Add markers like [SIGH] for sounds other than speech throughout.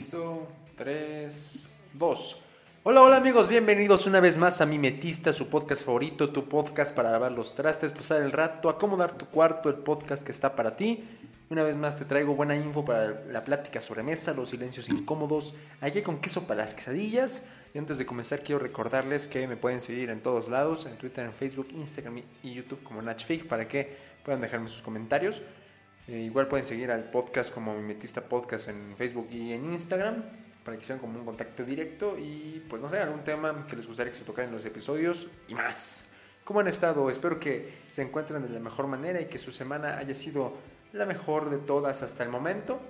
Listo. 3, 2. Hola, hola amigos, bienvenidos una vez más a Mimetista, su podcast favorito, tu podcast para lavar los trastes, pasar el rato, acomodar tu cuarto, el podcast que está para ti. Una vez más te traigo buena info para la plática sobre mesa, los silencios incómodos, aquí con queso para las quesadillas. Y antes de comenzar quiero recordarles que me pueden seguir en todos lados, en Twitter, en Facebook, Instagram y YouTube como Nachfig para que puedan dejarme sus comentarios. Eh, igual pueden seguir al podcast como Mimetista Podcast en Facebook y en Instagram para que sean como un contacto directo y pues no sé, algún tema que les gustaría que se tocara en los episodios y más. ¿Cómo han estado? Espero que se encuentren de la mejor manera y que su semana haya sido la mejor de todas hasta el momento.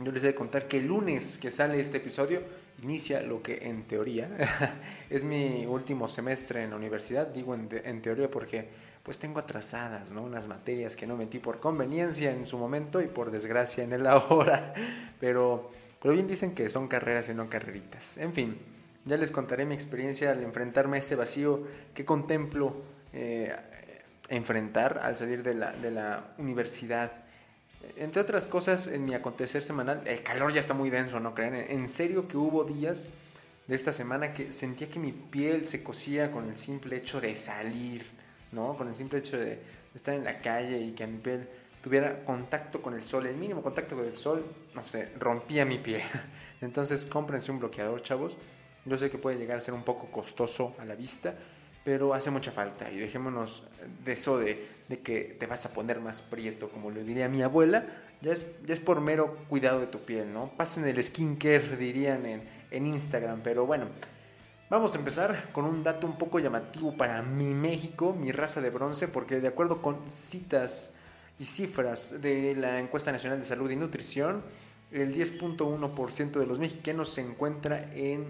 Yo les he de contar que el lunes que sale este episodio inicia lo que en teoría [LAUGHS] es mi último semestre en la universidad. Digo en, teoría porque pues tengo atrasadas, ¿no? Unas materias que no metí por conveniencia en su momento y por desgracia en el [LAUGHS] ahora. Pero, pero bien dicen que son carreras y no carreritas. En fin, ya les contaré mi experiencia al enfrentarme a ese vacío que contemplo eh, enfrentar al salir de la, de la universidad. Entre otras cosas, en mi acontecer semanal, el calor ya está muy denso, ¿no creen? En serio que hubo días de esta semana que sentía que mi piel se cosía con el simple hecho de salir ¿no? Con el simple hecho de estar en la calle y que mi piel tuviera contacto con el sol, el mínimo contacto con el sol, no sé, rompía mi piel. [LAUGHS] Entonces cómprense un bloqueador, chavos. Yo sé que puede llegar a ser un poco costoso a la vista, pero hace mucha falta. Y dejémonos de eso de, que te vas a poner más prieto, como lo diría mi abuela. Ya es, ya es por mero cuidado de tu piel, ¿no? Pasen el skincare, dirían en, en Instagram. Pero bueno, Vamos a empezar con un dato un poco llamativo para mi México, mi raza de bronce, porque de acuerdo con citas y cifras de la Encuesta Nacional de Salud y Nutrición, el 10.1% de los mexicanos se encuentra en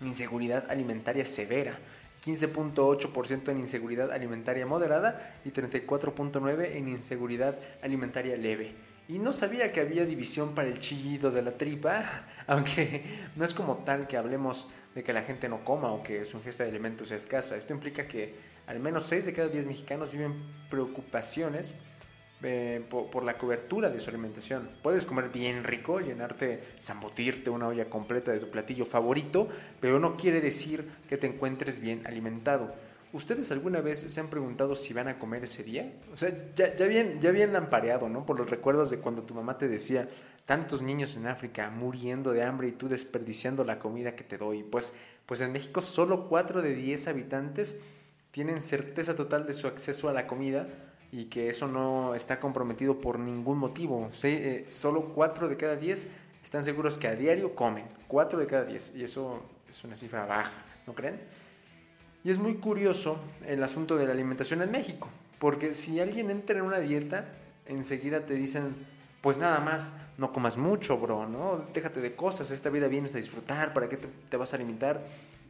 inseguridad alimentaria severa, 15.8% en inseguridad alimentaria moderada y 34.9% en inseguridad alimentaria leve. Y no sabía que había división para el chillido de la tripa, [LAUGHS] aunque no es como tal que hablemos de que la gente no coma o que su ingesta de alimentos sea escasa. Esto implica que al menos 6 de cada 10 mexicanos viven preocupaciones eh, por, la cobertura de su alimentación. Puedes comer bien rico, llenarte, zambutirte una olla completa de tu platillo favorito, pero no quiere decir que te encuentres bien alimentado. ¿Ustedes alguna vez se han preguntado si van a comer ese día? O sea, ya, bien, ya bien ampareado, ¿no? Por los recuerdos de cuando tu mamá te decía, tantos niños en África muriendo de hambre y tú desperdiciando la comida que te doy. Pues, pues en México solo 4 de 10 habitantes tienen certeza total de su acceso a la comida y que eso no está comprometido por ningún motivo. Eh, solo 4 de cada 10 están seguros que a diario comen. 4 de cada 10. Y eso es una cifra baja, ¿no creen? Y es muy curioso el asunto de la alimentación en México, porque si alguien entra en una dieta, enseguida te dicen, pues nada más, no comas mucho, bro, ¿no? Déjate de cosas, esta vida vienes a disfrutar, ¿para qué te, vas a limitar?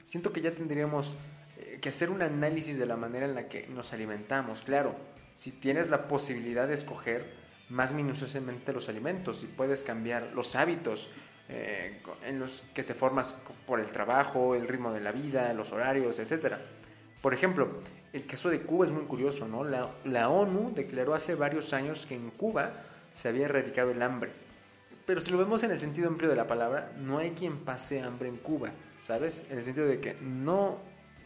Siento que ya tendríamos eh, que hacer un análisis de la manera en la que nos alimentamos. Claro, si tienes la posibilidad de escoger más minuciosamente los alimentos, si puedes cambiar los hábitos, eh, en los que te formas por el trabajo, el ritmo de la vida, los horarios, etc. Por ejemplo, el caso de Cuba es muy curioso, ¿no? La, la ONU declaró hace varios años que en Cuba se había erradicado el hambre. Pero si lo vemos en el sentido amplio de la palabra, no hay quien pase hambre en Cuba, ¿sabes? En el sentido de que no,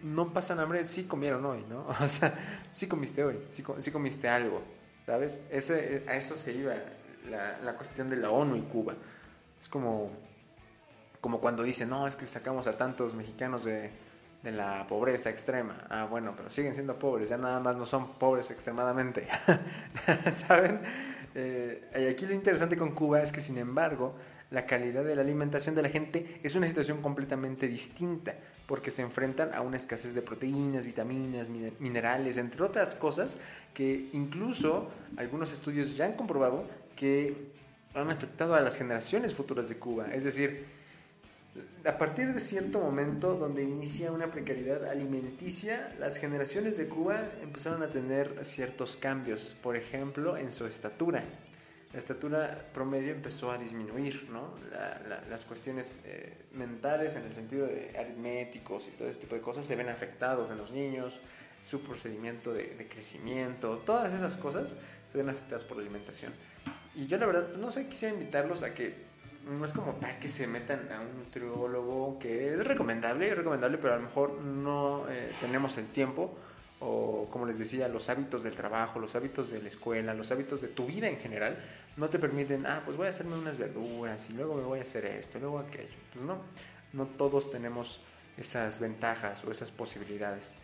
no pasan hambre, sí comieron hoy, ¿no? [LAUGHS] O sea, sí comiste hoy, sí, comiste algo, ¿sabes? Ese, a eso se iba la, la cuestión de la ONU y Cuba. Es como, como cuando dicen, no, es que sacamos a tantos mexicanos de, de la pobreza extrema. Ah, bueno, pero siguen siendo pobres, ya nada más no son pobres extremadamente. [LAUGHS] ¿Saben? Eh, aquí lo interesante con Cuba es que, sin embargo, la calidad de la alimentación de la gente es una situación completamente distinta, porque se enfrentan a una escasez de proteínas, vitaminas, minerales, entre otras cosas, que incluso algunos estudios ya han comprobado que han afectado a las generaciones futuras de Cuba. Es decir, a partir de cierto momento donde inicia una precariedad alimenticia, las generaciones de Cuba empezaron a tener ciertos cambios, por ejemplo, en su estatura. La estatura promedio empezó a disminuir, ¿no? las cuestiones eh, mentales en el sentido de aritméticos y todo ese tipo de cosas se ven afectados en los niños, su procedimiento de, de crecimiento, todas esas cosas se ven afectadas por la alimentación. Y yo la verdad, no sé, quisiera invitarlos a que no es como tal que se metan a un nutriólogo, que es recomendable, es recomendable, pero a lo mejor no eh, tenemos el tiempo o como les decía, los hábitos del trabajo, los hábitos de la escuela, los hábitos de tu vida en general, no te permiten, ah, pues voy a hacerme unas verduras y luego me voy a hacer esto, luego aquello. Pues no, no todos tenemos esas ventajas o esas posibilidades.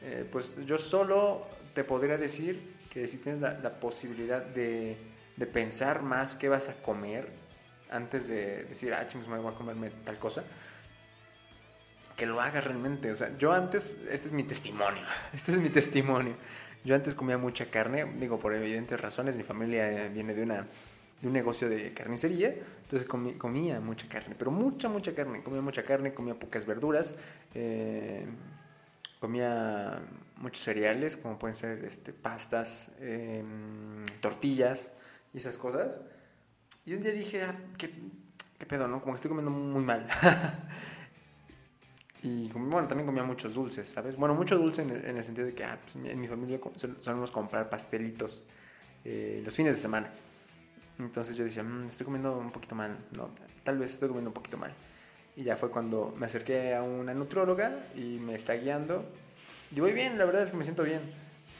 Eh, pues yo solo te podría decir que si tienes la, posibilidad de, de, pensar más qué vas a comer antes de decir, ah, chingos, me voy a comerme tal cosa, que lo hagas realmente. O sea, yo antes, este es mi testimonio, [LAUGHS] este es mi testimonio. Yo antes comía mucha carne, digo, por evidentes razones, mi familia eh, viene de, una, de un negocio de carnicería, entonces comía mucha carne, pero mucha, mucha carne. Comía mucha carne, comía pocas verduras, eh, comía muchos cereales, como pueden ser este, pastas, em, tortillas y esas cosas. Y un día dije, ah, ¿qué, ¿qué pedo, no? Como que estoy comiendo muy mal. [LAUGHS] Y bueno, también comía muchos dulces, ¿sabes? Bueno, mucho dulce en el, sentido de que ah, pues, en mi familia solemos comprar pastelitos eh, los fines de semana. Entonces yo decía, mmm, estoy comiendo un poquito mal, no, tal vez estoy comiendo un poquito mal. Y ya fue cuando me acerqué a una nutróloga y me está guiando. Y voy bien, la verdad es que me siento bien.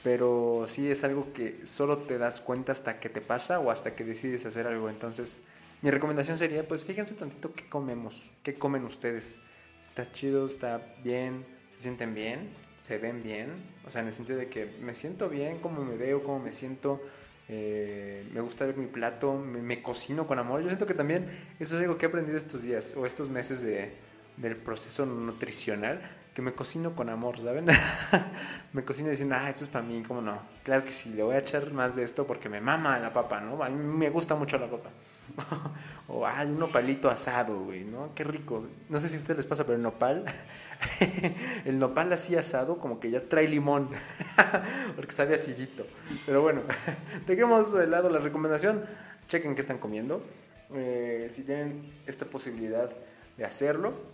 Pero sí es algo que solo te das cuenta hasta que te pasa o hasta que decides hacer algo. Entonces, mi recomendación sería, pues fíjense tantito qué comemos, qué comen ustedes está chido, está bien, se sienten bien, se ven bien, o sea, en el sentido de que me siento bien, como me veo, cómo me siento, eh, me gusta ver mi plato, me, cocino con amor. Yo siento que también eso es algo que he aprendido estos días o estos meses de, del proceso nutricional, que me cocino con amor, ¿saben? [LAUGHS] me cocino diciendo, ah, esto es para mí, ¿cómo no? Claro que sí, le voy a echar más de esto porque me mama la papa, ¿no? A mí me gusta mucho la papa. [LAUGHS] o, ay, un nopalito asado, güey, ¿no? Qué rico. No sé si a ustedes les pasa, pero el nopal, [LAUGHS] el nopal así asado como que ya trae limón, porque sabe asillito. Pero bueno, dejemos de lado la recomendación, chequen qué están comiendo. Eh, si tienen esta posibilidad de hacerlo,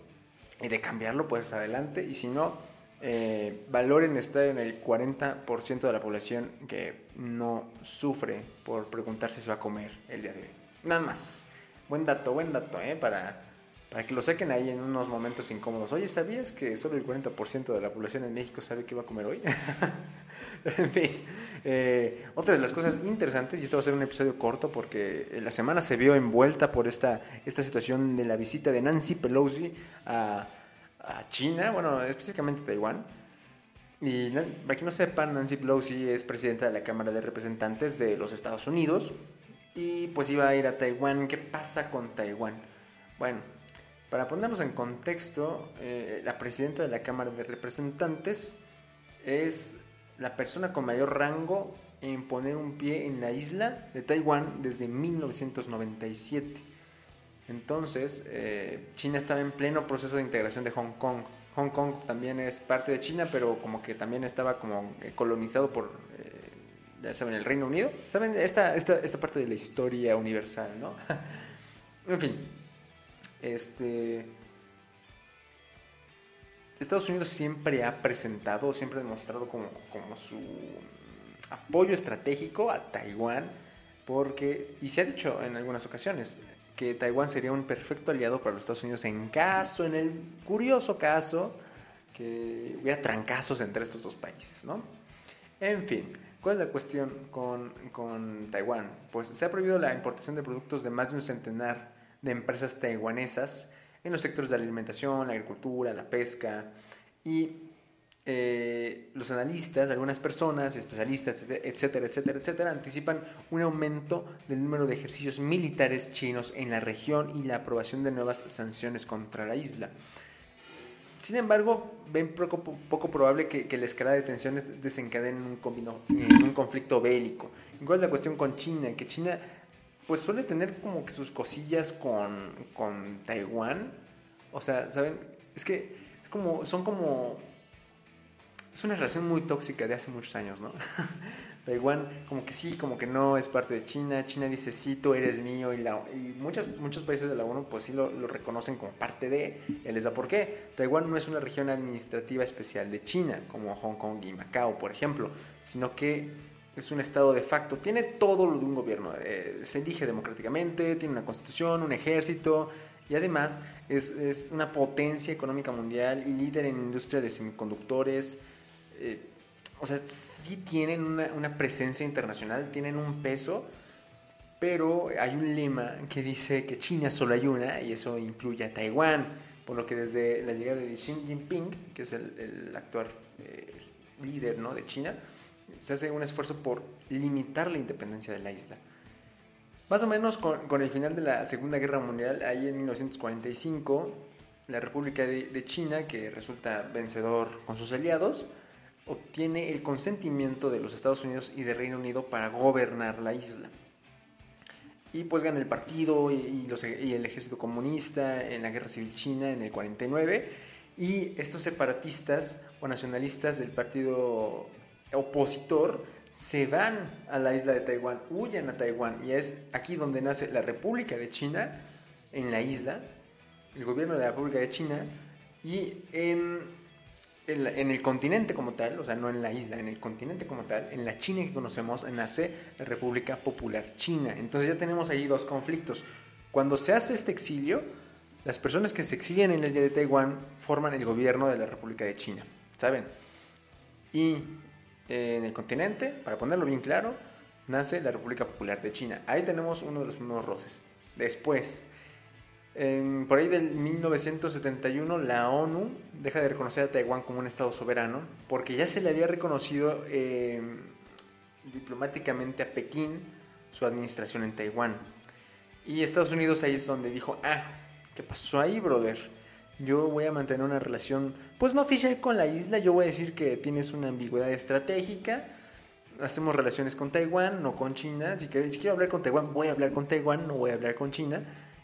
y de cambiarlo, pues adelante. Y si no, eh, valoren estar en el 40% de la población que no sufre por preguntarse si se va a comer el día de hoy. Nada más. Buen dato, buen dato, ¿eh? Para, para que lo saquen ahí en unos momentos incómodos. Oye, ¿sabías que solo el 40% de la población en México sabe qué va a comer hoy? [LAUGHS] en fin, eh, otra de las cosas interesantes, y esto va a ser un episodio corto porque la semana se vio envuelta por esta, esta situación de la visita de Nancy Pelosi a, a China, bueno, específicamente Taiwán. Y para que no sepan, Nancy Pelosi es presidenta de la Cámara de Representantes de los Estados Unidos y pues iba a ir a Taiwán. ¿Qué pasa con Taiwán? Bueno, para ponernos en contexto, eh, la presidenta de la Cámara de Representantes es la persona con mayor rango en poner un pie en la isla de Taiwán desde 1997. Entonces, eh, China estaba en pleno proceso de integración de Hong Kong. Hong Kong también es parte de China, pero como que también estaba como eh, colonizado por, eh, ya saben, el Reino Unido. ¿Saben? Esta, esta, esta parte de la historia universal, ¿no? [LAUGHS] en fin, este... Estados Unidos siempre ha presentado, siempre ha demostrado como, como su apoyo estratégico a Taiwán, porque, y se ha dicho en algunas ocasiones, que Taiwán sería un perfecto aliado para los Estados Unidos en caso, en el curioso caso, que hubiera trancazos entre estos dos países, ¿no? En fin, ¿cuál es la cuestión con, con Taiwán? Pues se ha prohibido la importación de productos de más de un centenar de empresas taiwanesas en los sectores de la alimentación, la agricultura, la pesca y eh, los analistas, algunas personas, especialistas, etcétera, etcétera, etcétera, anticipan un aumento del número de ejercicios militares chinos en la región y la aprobación de nuevas sanciones contra la isla. Sin embargo, ven poco, probable que, la escalada de tensiones desencadene en un, un conflicto bélico. Igual la cuestión con China, que China pues suele tener como que sus cosillas con, con Taiwán. O sea, ¿saben? Es que es como, son como... Es una relación muy tóxica de hace muchos años, ¿no? [LAUGHS] Taiwán como que sí, como que no es parte de China. China dice, sí, tú eres mío. Y, la, y muchos, muchos países de la ONU pues sí lo, lo reconocen como parte de. Y les da por qué. Taiwán no es una región administrativa especial de China, como Hong Kong y Macao, por ejemplo, sino que es un estado de facto, tiene todo lo de un gobierno, eh, se elige democráticamente, tiene una constitución, un ejército y además es, una potencia económica mundial y líder en industria de semiconductores. Eh, o sea, sí tienen una, presencia internacional, tienen un peso, pero hay un lema que dice que China solo hay una y eso incluye a Taiwán, por lo que desde la llegada de Xi Jinping, que es el, el actual eh, líder ¿no? de China, se hace un esfuerzo por limitar la independencia de la isla. Más o menos con, el final de la Segunda Guerra Mundial, ahí en 1945, la República de, China, que resulta vencedor con sus aliados, obtiene el consentimiento de los Estados Unidos y de Reino Unido para gobernar la isla. Y pues gana el partido y, y, el ejército comunista en la Guerra Civil China en el 49. Y estos separatistas o nacionalistas del partido opositor se van a la isla de Taiwán, huyen a Taiwán y es aquí donde nace la República de China, en la isla, el gobierno de la República de China y en, en, el continente como tal, o sea, no en la isla, en el continente como tal, en la China que conocemos, nace la República Popular China. Entonces ya tenemos ahí dos conflictos. Cuando se hace este exilio, las personas que se exilian en la isla de Taiwán forman el gobierno de la República de China, ¿saben? Y en el continente, para ponerlo bien claro, nace la República Popular de China. Ahí tenemos uno de los primeros roces. Después, por ahí del 1971, la ONU deja de reconocer a Taiwán como un Estado soberano porque ya se le había reconocido em, diplomáticamente a Pekín su administración en Taiwán. Y Estados Unidos ahí es donde dijo, ah, ¿qué pasó ahí, brother? Yo voy a mantener una relación, pues no oficial con la isla, yo voy a decir que tienes una ambigüedad estratégica, hacemos relaciones con Taiwán, no con China, si, si quiero hablar con Taiwán, voy a hablar con Taiwán, no voy a hablar con China,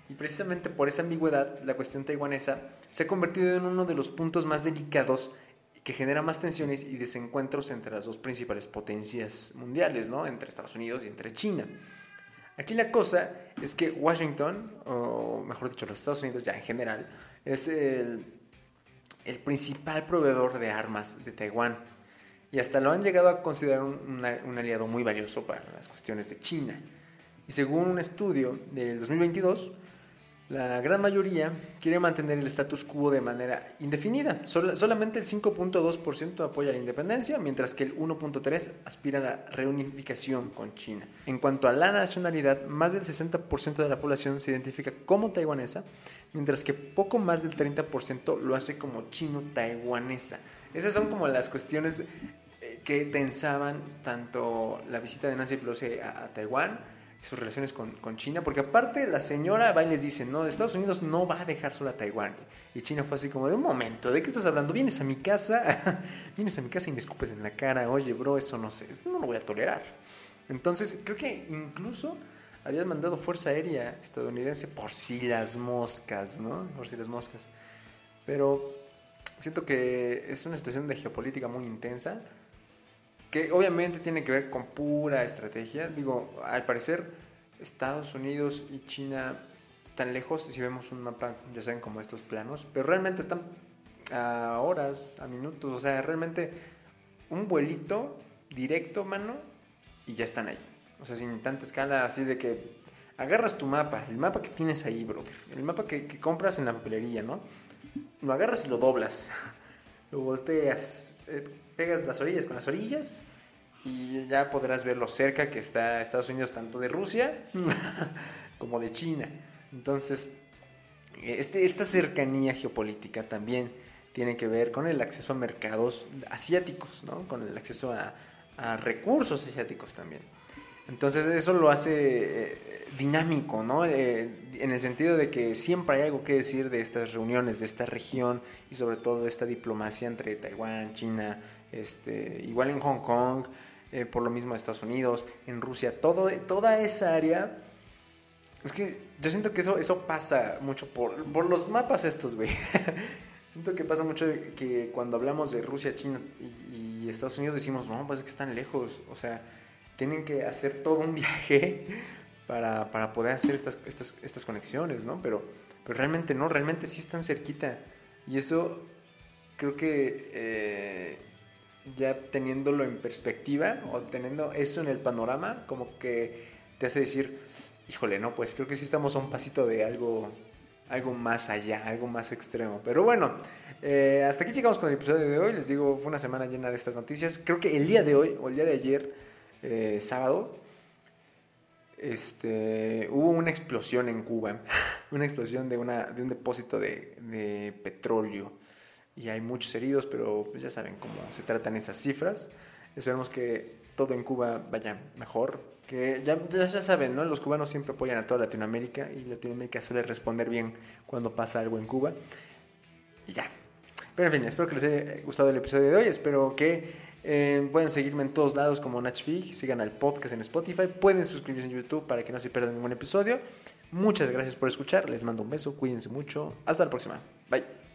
y precisamente por esa ambigüedad, la cuestión taiwanesa se ha convertido en uno de los puntos más delicados que genera más tensiones y desencuentros entre las dos principales potencias mundiales, ¿no? Entre Estados Unidos y entre China. Aquí la cosa es que Washington, o mejor dicho, los Estados Unidos ya en general, es el, principal proveedor de armas de Taiwán. Y hasta lo han llegado a considerar un, un, aliado muy valioso para las cuestiones de China. Y según un estudio del 2022, la gran mayoría quiere mantener el status quo de manera indefinida. solamente el 5.2% apoya la independencia, mientras que el 1.3% aspira a la reunificación con China. En cuanto a la nacionalidad, más del 60% de la población se identifica como taiwanesa, mientras que poco más del 30% lo hace como chino-taiwanesa. Esas son como las cuestiones eh, que tensaban tanto la visita de Nancy Pelosi a Taiwán, sus relaciones con, China, porque aparte la señora va y les dice, no, Estados Unidos no va a dejar sola a Taiwán. Y China fue así como de un momento, ¿de qué estás hablando? Vienes a mi casa, [LAUGHS] vienes a mi casa y me escupes en la cara, oye, bro, eso no sé, eso no lo voy a tolerar. Entonces, creo que incluso habían mandado fuerza aérea estadounidense por si las moscas, ¿no? Por si las moscas. Pero siento que es una situación de geopolítica muy intensa que obviamente tiene que ver con pura estrategia. Digo, al parecer Estados Unidos y China están lejos, si vemos un mapa, ya saben como estos planos, pero realmente están a horas, a minutos, o sea, realmente un vuelito directo, mano, y ya están ahí. O sea, sin tanta escala, así de que agarras tu mapa, el mapa que tienes ahí, brother, el mapa que, compras en la papelería, ¿no? Lo agarras y lo doblas, [LAUGHS] lo volteas, eh, pegas las orillas con las orillas y ya podrás ver lo cerca que está Estados Unidos tanto de Rusia [LAUGHS] como de China. Entonces, este, esta cercanía geopolítica también tiene que ver con el acceso a mercados asiáticos, ¿no? con el acceso a, recursos asiáticos también. Entonces eso lo hace eh, dinámico, ¿no? Eh, en el sentido de que siempre hay algo que decir de estas reuniones, de esta región y sobre todo de esta diplomacia entre Taiwán, China, este, igual en Hong Kong, eh, por lo mismo de Estados Unidos, en Rusia, todo, toda esa área. Es que yo siento que eso, eso pasa mucho por, por los mapas estos, güey. [LAUGHS] siento que pasa mucho que cuando hablamos de Rusia, China y, Estados Unidos decimos, no, pues es que están lejos. O sea, tienen que hacer todo un [LAUGHS] viaje para, para poder hacer estas, estas, estas conexiones, ¿no? Pero, pero realmente no, realmente sí están cerquita. Y eso creo que eh, ya teniéndolo en perspectiva o teniendo eso en el panorama, como que te hace decir, híjole, no, pues creo que sí estamos a un pasito de algo, algo más allá, algo más extremo. Pero bueno, eh, hasta aquí llegamos con el episodio de hoy. Les digo, fue una semana llena de estas noticias. Creo que el día de hoy, o el día de ayer, eh, sábado, este, hubo una explosión en Cuba, [LAUGHS] una explosión de, una, de un depósito de, de petróleo y hay muchos heridos, pero pues ya saben cómo se tratan esas cifras. Esperemos que todo en Cuba vaya mejor, que ya, ya, saben, ¿no? Los cubanos siempre apoyan a toda Latinoamérica y Latinoamérica suele responder bien cuando pasa algo en Cuba. Y ya. Pero en fin, espero que les haya gustado el episodio de hoy, espero que eh, seguirme en todos lados como Nachfig, sigan al podcast en Spotify, pueden suscribirse en YouTube para que no se pierdan ningún episodio. Muchas gracias por escuchar, les mando un beso, cuídense mucho, hasta la próxima, bye.